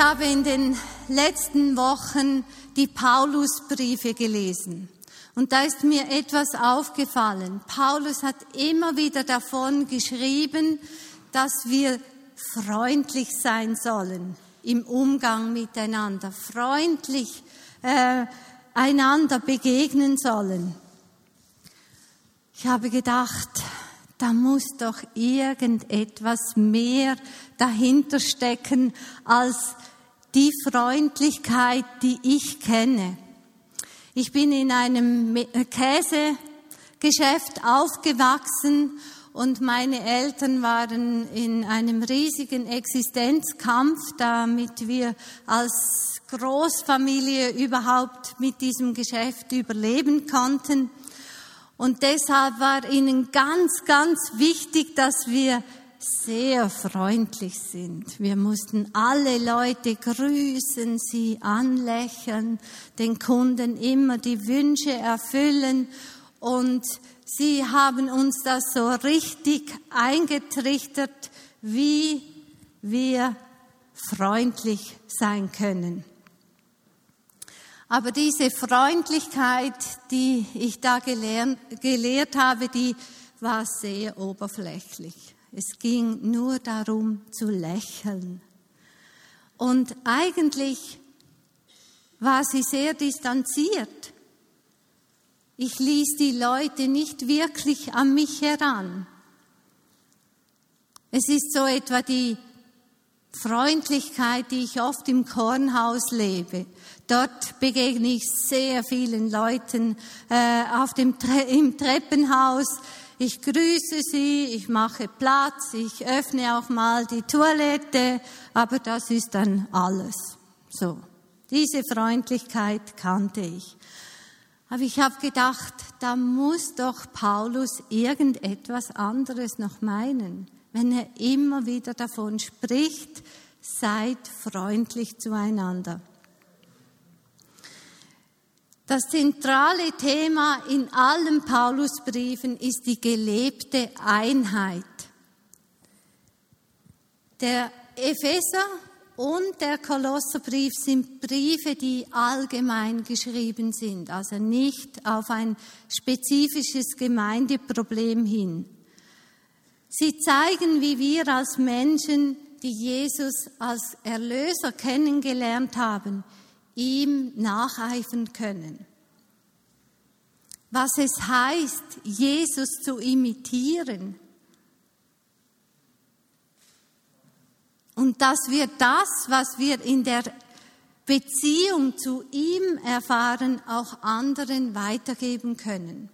Habe in den letzten Wochen die Paulusbriefe gelesen. Und da ist mir etwas aufgefallen. Paulus hat immer wieder davon geschrieben, dass wir freundlich sein sollen im Umgang miteinander, freundlich äh, einander begegnen sollen. Ich habe gedacht, da muss doch irgendetwas mehr dahinter stecken als die Freundlichkeit, die ich kenne. Ich bin in einem Käsegeschäft aufgewachsen und meine Eltern waren in einem riesigen Existenzkampf, damit wir als Großfamilie überhaupt mit diesem Geschäft überleben konnten. Und deshalb war ihnen ganz, ganz wichtig, dass wir sehr freundlich sind. Wir mussten alle Leute grüßen, sie anlächeln, den Kunden immer die Wünsche erfüllen und sie haben uns das so richtig eingetrichtert, wie wir freundlich sein können. Aber diese Freundlichkeit, die ich da gelernt, gelehrt habe, die war sehr oberflächlich. Es ging nur darum zu lächeln. Und eigentlich war sie sehr distanziert. Ich ließ die Leute nicht wirklich an mich heran. Es ist so etwa die Freundlichkeit, die ich oft im Kornhaus lebe. Dort begegne ich sehr vielen Leuten äh, auf dem im Treppenhaus. Ich grüße sie, ich mache Platz, ich öffne auch mal die Toilette, aber das ist dann alles. So. Diese Freundlichkeit kannte ich. Aber ich habe gedacht, da muss doch Paulus irgendetwas anderes noch meinen, wenn er immer wieder davon spricht, seid freundlich zueinander. Das zentrale Thema in allen Paulusbriefen ist die gelebte Einheit. Der Epheser und der Kolosserbrief sind Briefe, die allgemein geschrieben sind, also nicht auf ein spezifisches Gemeindeproblem hin. Sie zeigen, wie wir als Menschen, die Jesus als Erlöser kennengelernt haben, ihm nacheifern können. Was es heißt, Jesus zu imitieren. Und dass wir das, was wir in der Beziehung zu ihm erfahren, auch anderen weitergeben können.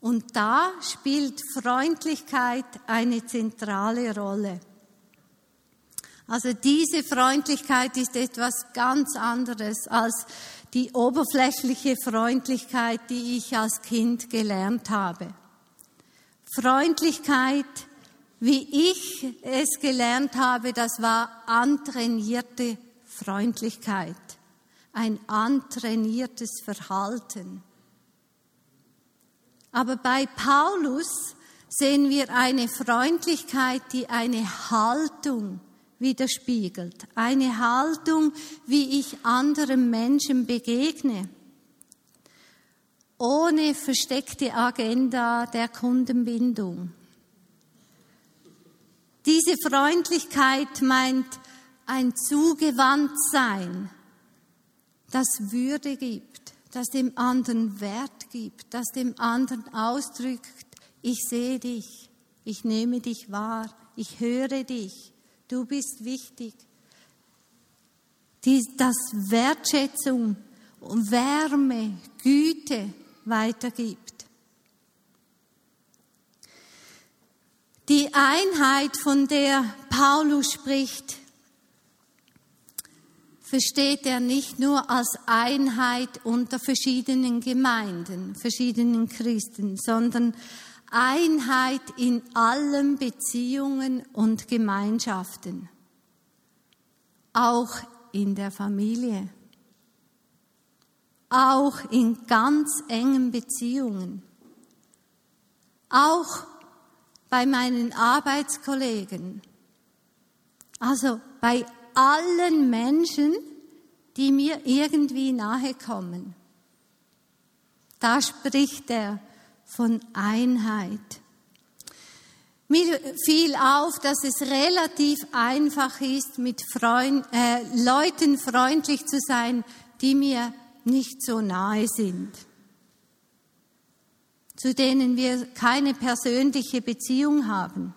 Und da spielt Freundlichkeit eine zentrale Rolle. Also diese Freundlichkeit ist etwas ganz anderes als die oberflächliche Freundlichkeit, die ich als Kind gelernt habe. Freundlichkeit, wie ich es gelernt habe, das war antrainierte Freundlichkeit, ein antrainiertes Verhalten. Aber bei Paulus sehen wir eine Freundlichkeit, die eine Haltung widerspiegelt. Eine Haltung, wie ich anderen Menschen begegne. Ohne versteckte Agenda der Kundenbindung. Diese Freundlichkeit meint ein Zugewandtsein, das Würde gibt, das dem anderen Wert gibt, das dem anderen ausdrückt, ich sehe dich, ich nehme dich wahr, ich höre dich, du bist wichtig. Die, das Wertschätzung und Wärme, Güte weitergibt. Die Einheit, von der Paulus spricht, versteht er nicht nur als Einheit unter verschiedenen Gemeinden, verschiedenen Christen, sondern Einheit in allen Beziehungen und Gemeinschaften, auch in der Familie, auch in ganz engen Beziehungen, auch bei meinen Arbeitskollegen, also bei allen Menschen, die mir irgendwie nahe kommen. Da spricht er von Einheit. Mir fiel auf, dass es relativ einfach ist, mit Freund, äh, Leuten freundlich zu sein, die mir nicht so nahe sind, zu denen wir keine persönliche Beziehung haben.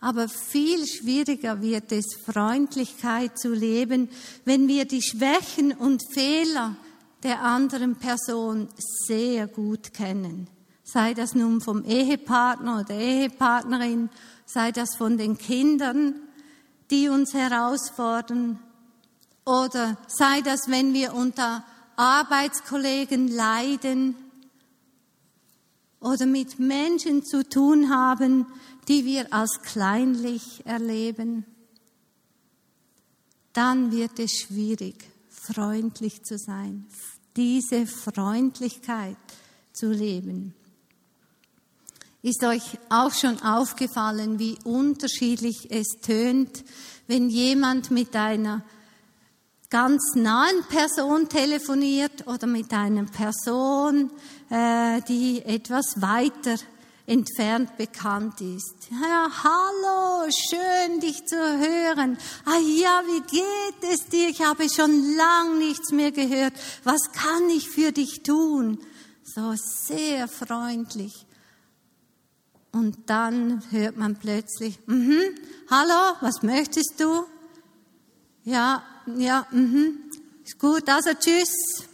Aber viel schwieriger wird es, Freundlichkeit zu leben, wenn wir die Schwächen und Fehler der anderen Person sehr gut kennen. Sei das nun vom Ehepartner oder Ehepartnerin, sei das von den Kindern, die uns herausfordern, oder sei das, wenn wir unter Arbeitskollegen leiden oder mit Menschen zu tun haben, die wir als kleinlich erleben, dann wird es schwierig, freundlich zu sein, diese Freundlichkeit zu leben. Ist euch auch schon aufgefallen, wie unterschiedlich es tönt, wenn jemand mit einer ganz nahen Person telefoniert oder mit einer Person, äh, die etwas weiter entfernt bekannt ist. Ja, hallo, schön dich zu hören. Ah ja, wie geht es dir? Ich habe schon lang nichts mehr gehört. Was kann ich für dich tun? So sehr freundlich. Und dann hört man plötzlich, mhm, hallo, was möchtest du? Ja, ja, mhm, ist gut, also tschüss.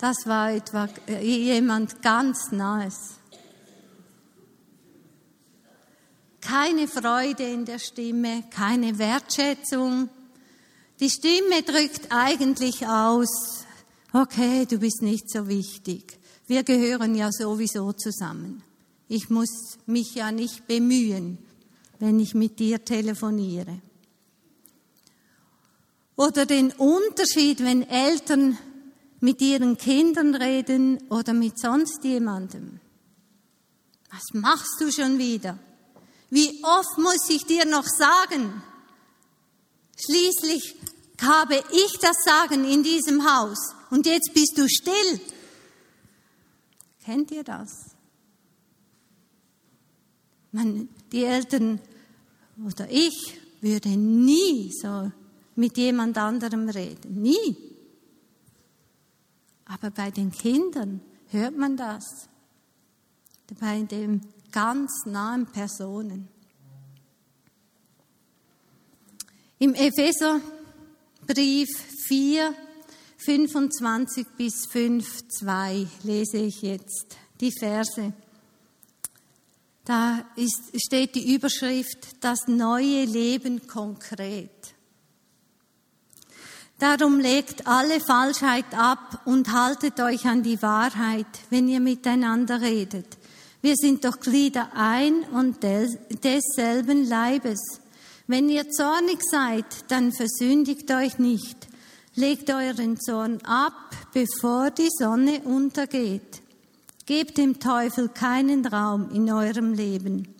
Das war etwa äh, jemand ganz Nahes. Keine Freude in der Stimme, keine Wertschätzung. Die Stimme drückt eigentlich aus, okay, du bist nicht so wichtig. Wir gehören ja sowieso zusammen. Ich muss mich ja nicht bemühen, wenn ich mit dir telefoniere. Oder den Unterschied, wenn Eltern mit ihren Kindern reden oder mit sonst jemandem. Was machst du schon wieder? Wie oft muss ich dir noch sagen? Schließlich habe ich das Sagen in diesem Haus und jetzt bist du still. Kennt ihr das? Man, die Eltern oder ich würde nie so mit jemand anderem reden. Nie. Aber bei den Kindern hört man das. Bei den ganz nahen Personen. Im Epheserbrief 4, 25 bis 5, 2 lese ich jetzt die Verse. Da ist, steht die Überschrift Das neue Leben konkret. Darum legt alle Falschheit ab und haltet euch an die Wahrheit, wenn ihr miteinander redet. Wir sind doch Glieder ein und desselben Leibes. Wenn ihr zornig seid, dann versündigt euch nicht. Legt euren Zorn ab, bevor die Sonne untergeht. Gebt dem Teufel keinen Raum in eurem Leben.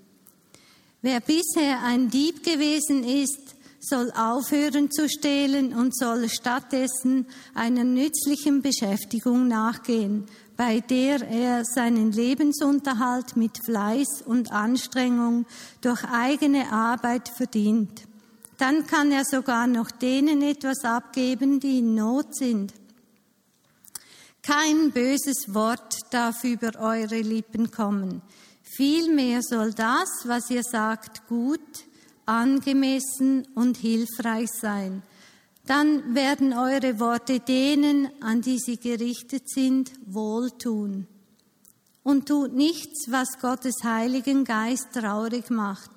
Wer bisher ein Dieb gewesen ist, soll aufhören zu stehlen und soll stattdessen einer nützlichen Beschäftigung nachgehen, bei der er seinen Lebensunterhalt mit Fleiß und Anstrengung durch eigene Arbeit verdient. Dann kann er sogar noch denen etwas abgeben, die in Not sind. Kein böses Wort darf über eure Lippen kommen. Vielmehr soll das, was ihr sagt, gut, angemessen und hilfreich sein. Dann werden eure Worte denen, an die sie gerichtet sind, wohltun. Und tut nichts, was Gottes Heiligen Geist traurig macht.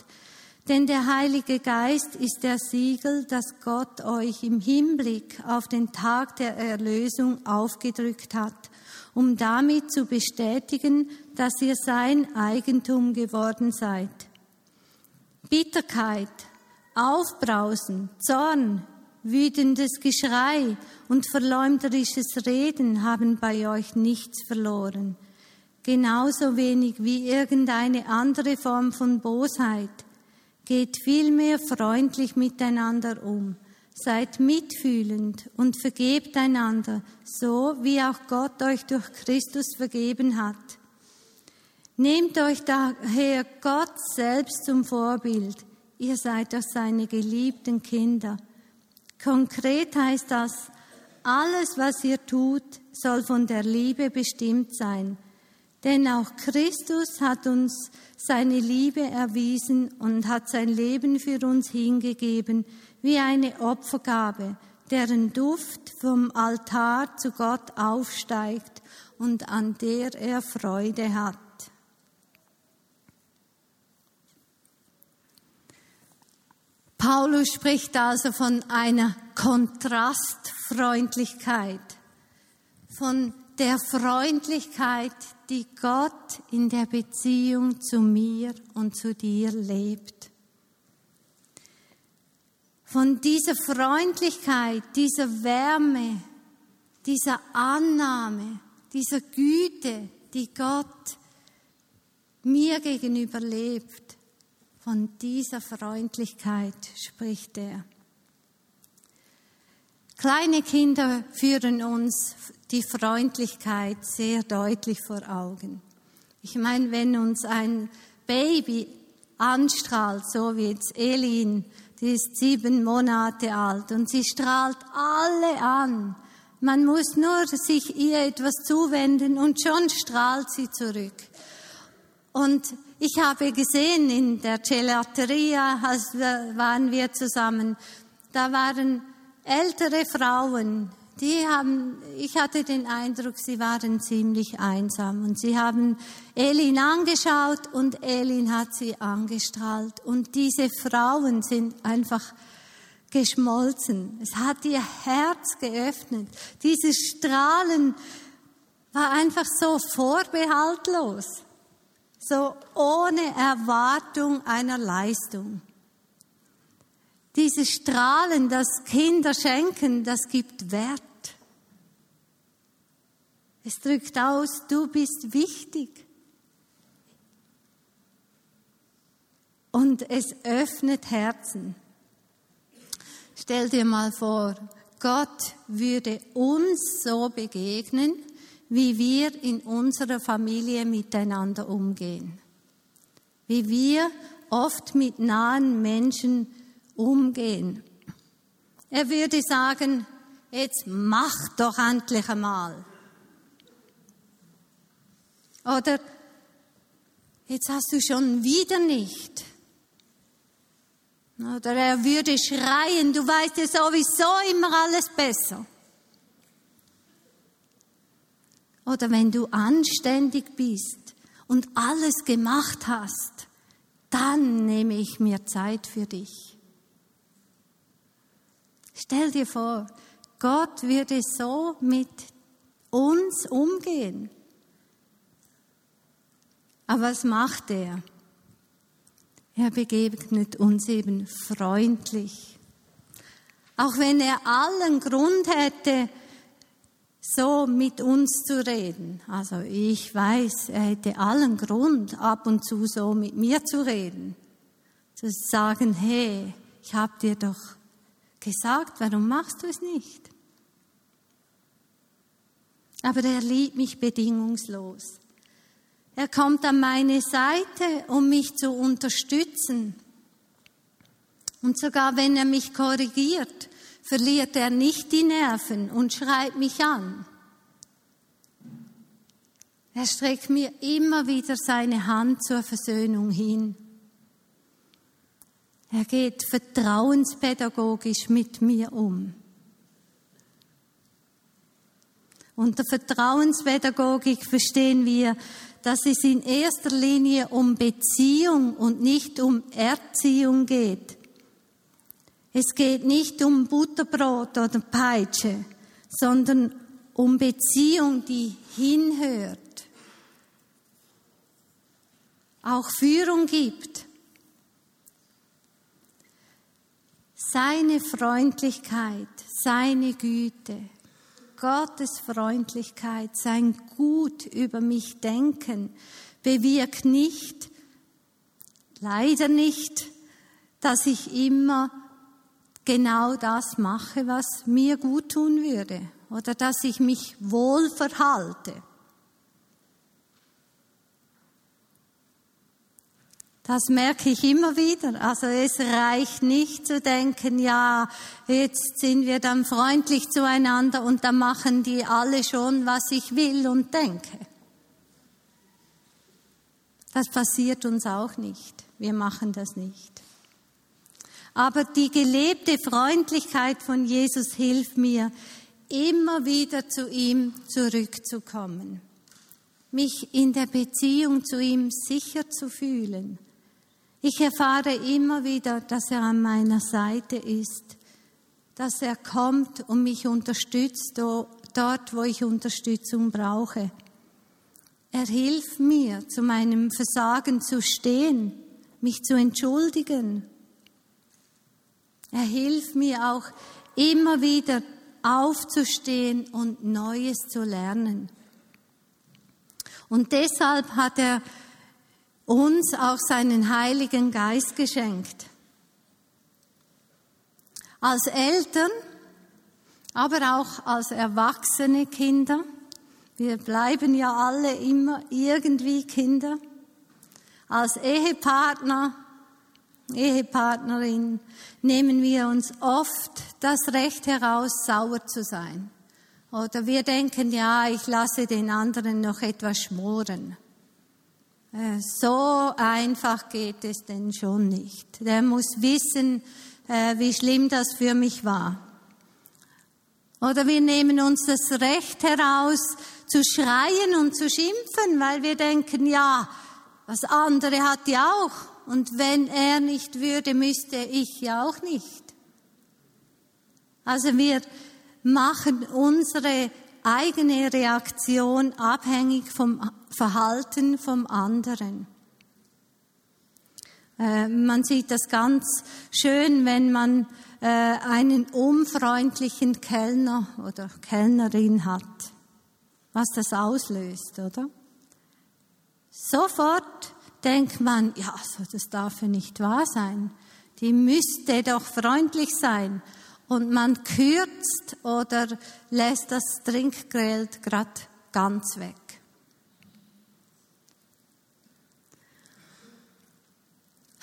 Denn der Heilige Geist ist der Siegel, das Gott euch im Hinblick auf den Tag der Erlösung aufgedrückt hat, um damit zu bestätigen, dass ihr sein Eigentum geworden seid. Bitterkeit, Aufbrausen, Zorn, wütendes Geschrei und verleumderisches Reden haben bei euch nichts verloren, genauso wenig wie irgendeine andere Form von Bosheit – Geht vielmehr freundlich miteinander um. Seid mitfühlend und vergebt einander, so wie auch Gott euch durch Christus vergeben hat. Nehmt euch daher Gott selbst zum Vorbild. Ihr seid doch seine geliebten Kinder. Konkret heißt das, alles, was ihr tut, soll von der Liebe bestimmt sein. Denn auch Christus hat uns seine Liebe erwiesen und hat sein Leben für uns hingegeben wie eine Opfergabe, deren Duft vom Altar zu Gott aufsteigt und an der er Freude hat. Paulus spricht also von einer Kontrastfreundlichkeit, von der Freundlichkeit, die Gott in der Beziehung zu mir und zu dir lebt. Von dieser Freundlichkeit, dieser Wärme, dieser Annahme, dieser Güte, die Gott mir gegenüber lebt, von dieser Freundlichkeit spricht er. Kleine Kinder führen uns die Freundlichkeit sehr deutlich vor Augen. Ich meine, wenn uns ein Baby anstrahlt, so wie jetzt Elin, die ist sieben Monate alt und sie strahlt alle an. Man muss nur sich ihr etwas zuwenden und schon strahlt sie zurück. Und ich habe gesehen in der Gelateria, als waren wir zusammen, da waren ältere Frauen, die haben, ich hatte den Eindruck, sie waren ziemlich einsam und sie haben Elin angeschaut und Elin hat sie angestrahlt und diese Frauen sind einfach geschmolzen. Es hat ihr Herz geöffnet. Dieses Strahlen war einfach so vorbehaltlos, so ohne Erwartung einer Leistung. Dieses Strahlen, das Kinder schenken, das gibt Wert. Es drückt aus, du bist wichtig. Und es öffnet Herzen. Stell dir mal vor, Gott würde uns so begegnen, wie wir in unserer Familie miteinander umgehen. Wie wir oft mit nahen Menschen umgehen. Er würde sagen, jetzt mach doch endlich einmal. Oder jetzt hast du schon wieder nicht. Oder er würde schreien, du weißt ja sowieso immer alles besser. Oder wenn du anständig bist und alles gemacht hast, dann nehme ich mir Zeit für dich. Stell dir vor, Gott würde so mit uns umgehen. Aber was macht er? Er begegnet uns eben freundlich. Auch wenn er allen Grund hätte, so mit uns zu reden. Also ich weiß, er hätte allen Grund, ab und zu so mit mir zu reden. Zu sagen, hey, ich habe dir doch gesagt, warum machst du es nicht? Aber er liebt mich bedingungslos. Er kommt an meine Seite, um mich zu unterstützen. Und sogar wenn er mich korrigiert, verliert er nicht die Nerven und schreit mich an. Er streckt mir immer wieder seine Hand zur Versöhnung hin. Er geht vertrauenspädagogisch mit mir um. Unter Vertrauenspädagogik verstehen wir, dass es in erster Linie um Beziehung und nicht um Erziehung geht. Es geht nicht um Butterbrot oder Peitsche, sondern um Beziehung, die hinhört, auch Führung gibt. Seine Freundlichkeit, seine Güte, Gottes Freundlichkeit, sein Gut über mich denken, bewirkt nicht, leider nicht, dass ich immer genau das mache, was mir gut tun würde oder dass ich mich wohl verhalte. Das merke ich immer wieder. Also es reicht nicht zu denken, ja, jetzt sind wir dann freundlich zueinander und dann machen die alle schon, was ich will und denke. Das passiert uns auch nicht. Wir machen das nicht. Aber die gelebte Freundlichkeit von Jesus hilft mir, immer wieder zu ihm zurückzukommen, mich in der Beziehung zu ihm sicher zu fühlen ich erfahre immer wieder, dass er an meiner Seite ist, dass er kommt und mich unterstützt dort, wo ich Unterstützung brauche. Er hilft mir, zu meinem Versagen zu stehen, mich zu entschuldigen. Er hilft mir auch immer wieder aufzustehen und Neues zu lernen. Und deshalb hat er uns auch seinen Heiligen Geist geschenkt. Als Eltern, aber auch als erwachsene Kinder, wir bleiben ja alle immer irgendwie Kinder, als Ehepartner, Ehepartnerin nehmen wir uns oft das Recht heraus, sauer zu sein. Oder wir denken, ja, ich lasse den anderen noch etwas schmoren. Äh, so einfach geht es denn schon nicht. Der muss wissen, äh, wie schlimm das für mich war. Oder wir nehmen uns das Recht heraus, zu schreien und zu schimpfen, weil wir denken, ja, das andere hat ja auch. Und wenn er nicht würde, müsste ich ja auch nicht. Also wir machen unsere eigene Reaktion abhängig vom Verhalten vom anderen. Äh, man sieht das ganz schön, wenn man äh, einen unfreundlichen Kellner oder Kellnerin hat, was das auslöst, oder? Sofort denkt man, ja, also das darf ja nicht wahr sein. Die müsste doch freundlich sein. Und man kürzt oder lässt das Trinkgeld grad ganz weg.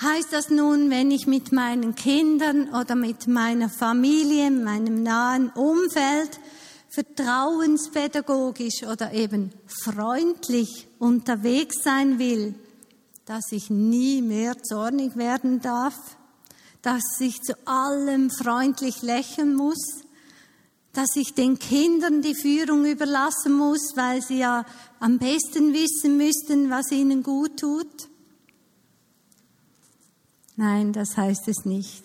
Heißt das nun, wenn ich mit meinen Kindern oder mit meiner Familie, meinem nahen Umfeld vertrauenspädagogisch oder eben freundlich unterwegs sein will, dass ich nie mehr zornig werden darf, dass ich zu allem freundlich lächeln muss, dass ich den Kindern die Führung überlassen muss, weil sie ja am besten wissen müssten, was ihnen gut tut. Nein, das heißt es nicht.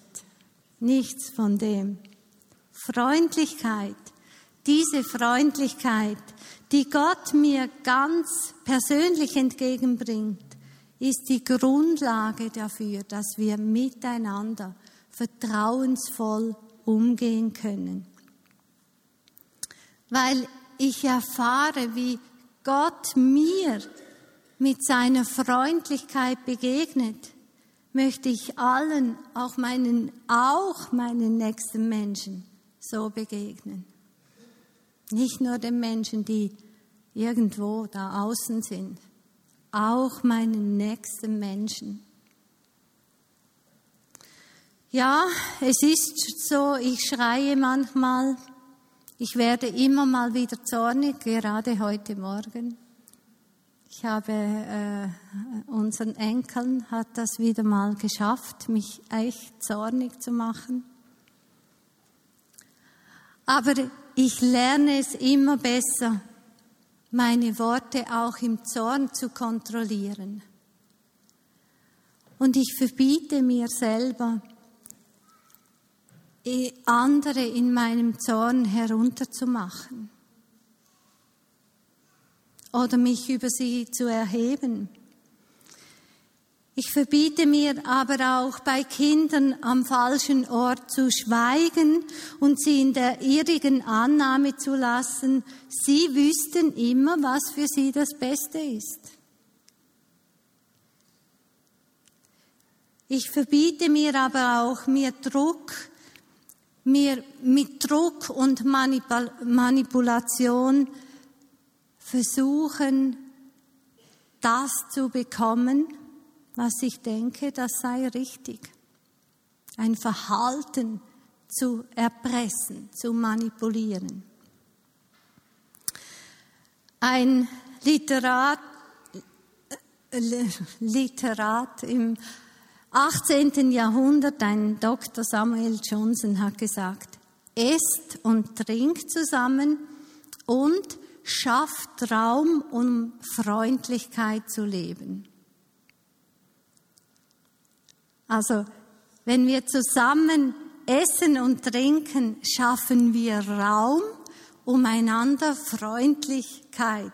Nichts von dem. Freundlichkeit, diese Freundlichkeit, die Gott mir ganz persönlich entgegenbringt, ist die Grundlage dafür, dass wir miteinander vertrauensvoll umgehen können. Weil ich erfahre, wie Gott mir mit seiner Freundlichkeit begegnet möchte ich allen, auch meinen, auch meinen nächsten Menschen so begegnen. Nicht nur den Menschen, die irgendwo da außen sind, auch meinen nächsten Menschen. Ja, es ist so, ich schreie manchmal, ich werde immer mal wieder zornig, gerade heute Morgen. Ich habe äh, unseren Enkeln hat das wieder mal geschafft, mich echt zornig zu machen. Aber ich lerne es immer besser, meine Worte auch im Zorn zu kontrollieren. Und ich verbiete mir selber, andere in meinem Zorn herunterzumachen oder mich über sie zu erheben. Ich verbiete mir aber auch bei Kindern am falschen Ort zu schweigen und sie in der irrigen Annahme zu lassen, sie wüssten immer, was für sie das Beste ist. Ich verbiete mir aber auch, mir Druck, mir mit Druck und Manipulation versuchen, das zu bekommen, was ich denke, das sei richtig. Ein Verhalten zu erpressen, zu manipulieren. Ein Literat, Literat im 18. Jahrhundert, ein Dr. Samuel Johnson hat gesagt, esst und trinkt zusammen und schafft Raum, um Freundlichkeit zu leben. Also, wenn wir zusammen essen und trinken, schaffen wir Raum, um einander Freundlichkeit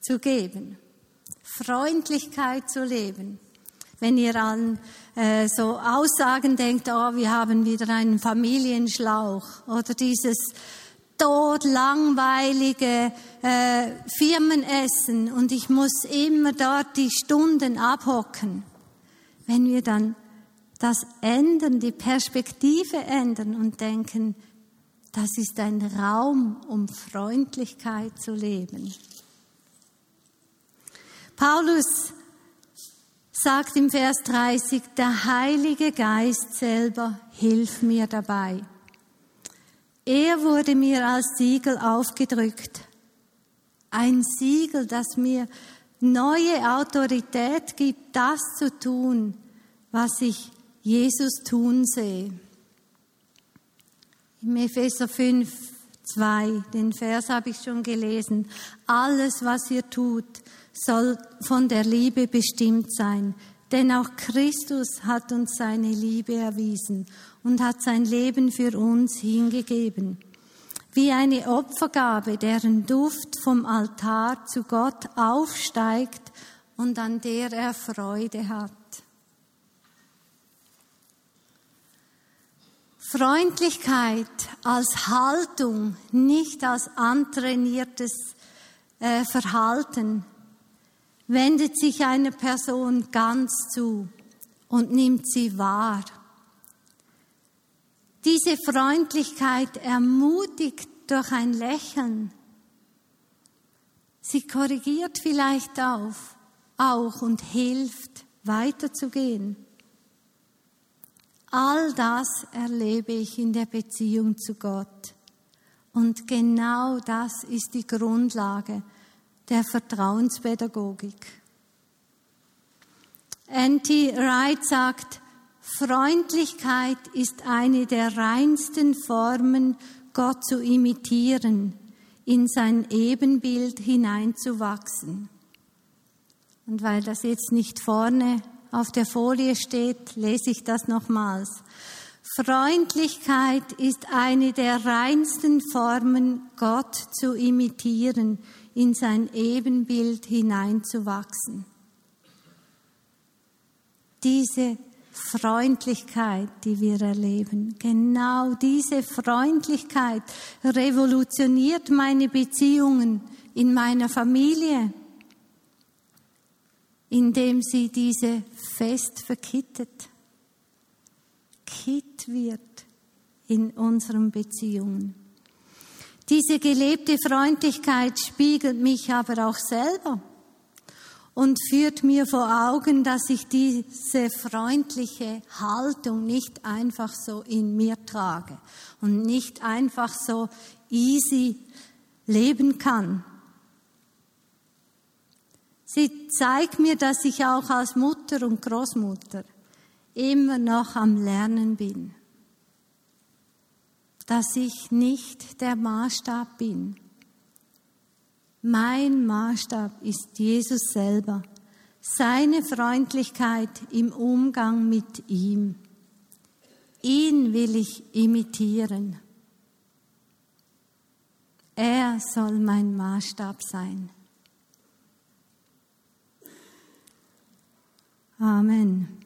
zu geben. Freundlichkeit zu leben. Wenn ihr an äh, so Aussagen denkt, oh, wir haben wieder einen Familienschlauch oder dieses todlangweilige äh, Firmenessen und ich muss immer dort die Stunden abhocken. Wenn wir dann das ändern, die Perspektive ändern und denken, das ist ein Raum, um Freundlichkeit zu leben. Paulus sagt im Vers 30, der Heilige Geist selber hilft mir dabei. Er wurde mir als Siegel aufgedrückt. Ein Siegel, das mir neue Autorität gibt, das zu tun, was ich Jesus tun sehe. Im Epheser 5, 2, den Vers habe ich schon gelesen. Alles, was ihr tut, soll von der Liebe bestimmt sein. Denn auch Christus hat uns seine Liebe erwiesen und hat sein Leben für uns hingegeben. Wie eine Opfergabe, deren Duft vom Altar zu Gott aufsteigt und an der er Freude hat. Freundlichkeit als Haltung, nicht als antrainiertes äh, Verhalten, wendet sich einer Person ganz zu und nimmt sie wahr. Diese Freundlichkeit ermutigt durch ein Lächeln. Sie korrigiert vielleicht auf, auch und hilft weiterzugehen. All das erlebe ich in der Beziehung zu Gott. Und genau das ist die Grundlage der Vertrauenspädagogik. N.T. Wright sagt, Freundlichkeit ist eine der reinsten Formen, Gott zu imitieren, in sein Ebenbild hineinzuwachsen. Und weil das jetzt nicht vorne auf der Folie steht, lese ich das nochmals. Freundlichkeit ist eine der reinsten Formen, Gott zu imitieren, in sein Ebenbild hineinzuwachsen. Diese Freundlichkeit, die wir erleben, genau diese Freundlichkeit revolutioniert meine Beziehungen in meiner Familie, indem sie diese fest verkittet, kitt wird in unseren Beziehungen. Diese gelebte Freundlichkeit spiegelt mich aber auch selber und führt mir vor Augen, dass ich diese freundliche Haltung nicht einfach so in mir trage und nicht einfach so easy leben kann. Sie zeigt mir, dass ich auch als Mutter und Großmutter immer noch am Lernen bin dass ich nicht der Maßstab bin. Mein Maßstab ist Jesus selber, seine Freundlichkeit im Umgang mit ihm. Ihn will ich imitieren. Er soll mein Maßstab sein. Amen.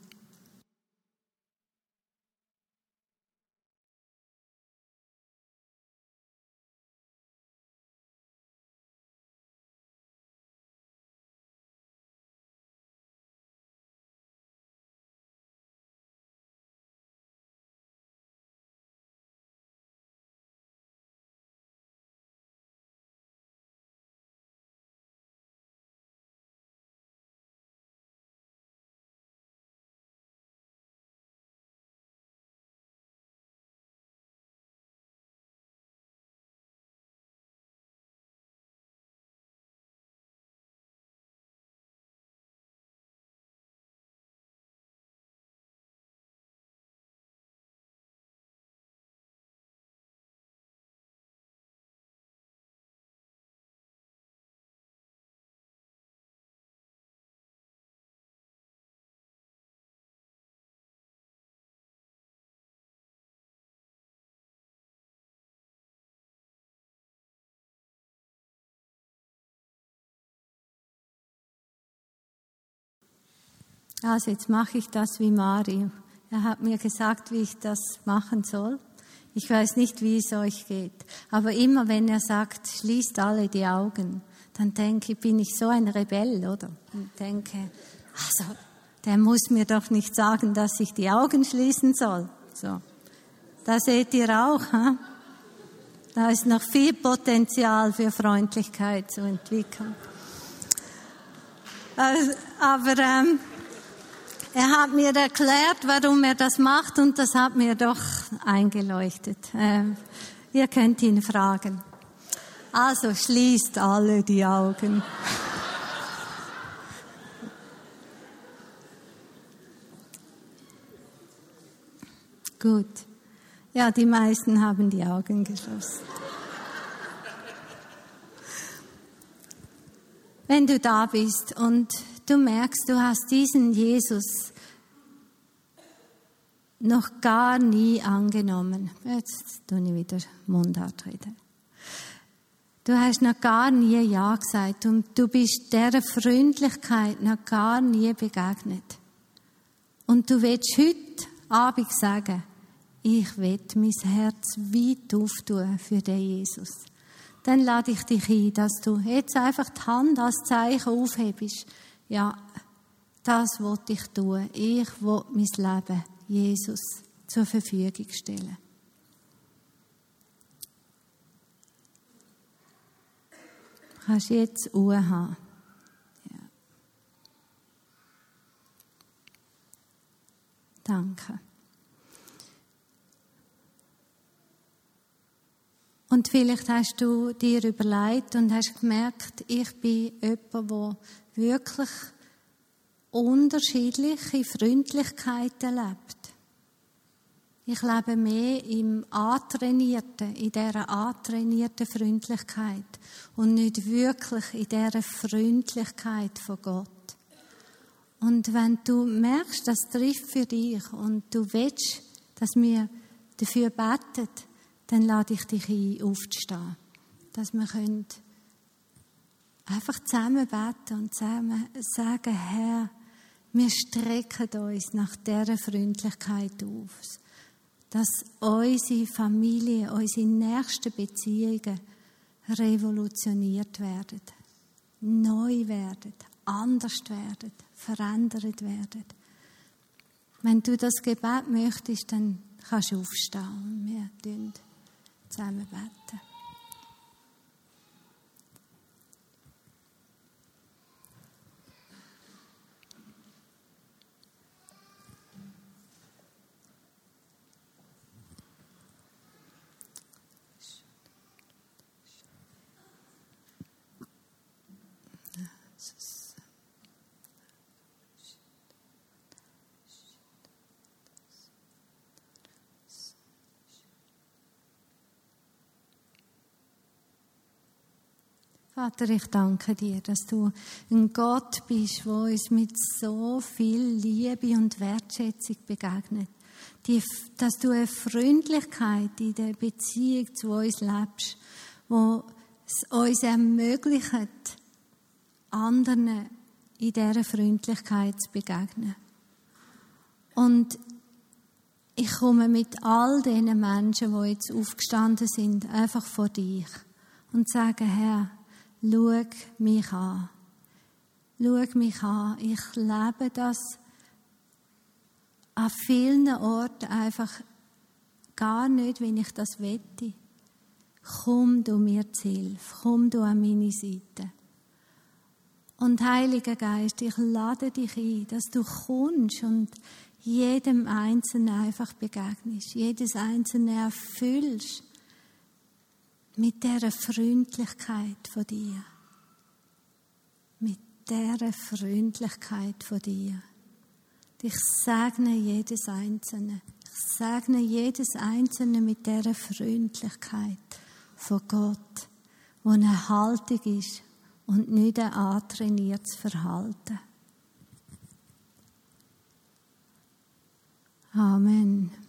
Also jetzt mache ich das wie Mario. Er hat mir gesagt, wie ich das machen soll. Ich weiß nicht, wie es euch geht. Aber immer wenn er sagt, schließt alle die Augen, dann denke ich, bin ich so ein Rebell, oder? Und denke, also, der muss mir doch nicht sagen, dass ich die Augen schließen soll. So. Da seht ihr auch, ha? Da ist noch viel Potenzial für Freundlichkeit zu entwickeln. Also, aber, ähm, er hat mir erklärt, warum er das macht und das hat mir doch eingeleuchtet. Äh, ihr könnt ihn fragen. Also schließt alle die Augen. Gut. Ja, die meisten haben die Augen geschlossen. Wenn du da bist und du merkst, du hast diesen Jesus noch gar nie angenommen. Jetzt tue ich wieder Mundart reden. Du hast noch gar nie Ja gesagt und du bist der Freundlichkeit noch gar nie begegnet. Und du willst heute Abend sagen, ich will mein Herz weit auftun für den Jesus. Dann lade ich dich ein, dass du jetzt einfach die Hand als Zeichen aufhebst ja, das wollte ich tun. Ich will mein Leben Jesus zur Verfügung stellen. Du kannst jetzt Ruhe haben. Ja. Danke. Und vielleicht hast du dir überlegt und hast gemerkt, ich bin jemand, der wirklich unterschiedliche Freundlichkeiten lebt. Ich lebe mehr im antrainierten, in dieser antrainierten Freundlichkeit und nicht wirklich in dieser Freundlichkeit von Gott. Und wenn du merkst, das trifft für dich und du willst, dass wir dafür beten, dann lade ich dich ein, aufzustehen. Dass wir können einfach zusammen beten und zusammen sagen, Herr, wir strecken uns nach dieser Freundlichkeit auf, dass unsere Familie, unsere nächsten Beziehungen revolutioniert werden, neu werden, anders werden, verändert werden. Wenn du das Gebet möchtest, dann kannst du aufstehen wir zusammen beten. Vater, ich danke dir, dass du ein Gott bist, wo uns mit so viel Liebe und Wertschätzung begegnet. Die, dass du eine Freundlichkeit in der Beziehung zu uns lebst, wo es uns ermöglicht, anderen in dieser Freundlichkeit zu begegnen. Und ich komme mit all diesen Menschen, die jetzt aufgestanden sind, einfach vor dich und sage, Herr, schau mich an. Schau mich an. Ich lebe das an vielen Orten einfach gar nicht, wenn ich das wette. Komm du mir zu Hilfe. Komm du an meine Seite. Und Heiliger Geist, ich lade dich ein, dass du kommst und jedem Einzelnen einfach begegnest, jedes Einzelne erfüllst mit der Freundlichkeit von dir. Mit der Freundlichkeit von dir. Ich segne jedes Einzelne. Ich segne jedes Einzelne mit der Freundlichkeit von Gott, wo eine Haltung ist und nicht ein antrainiertes Verhalten. Amen.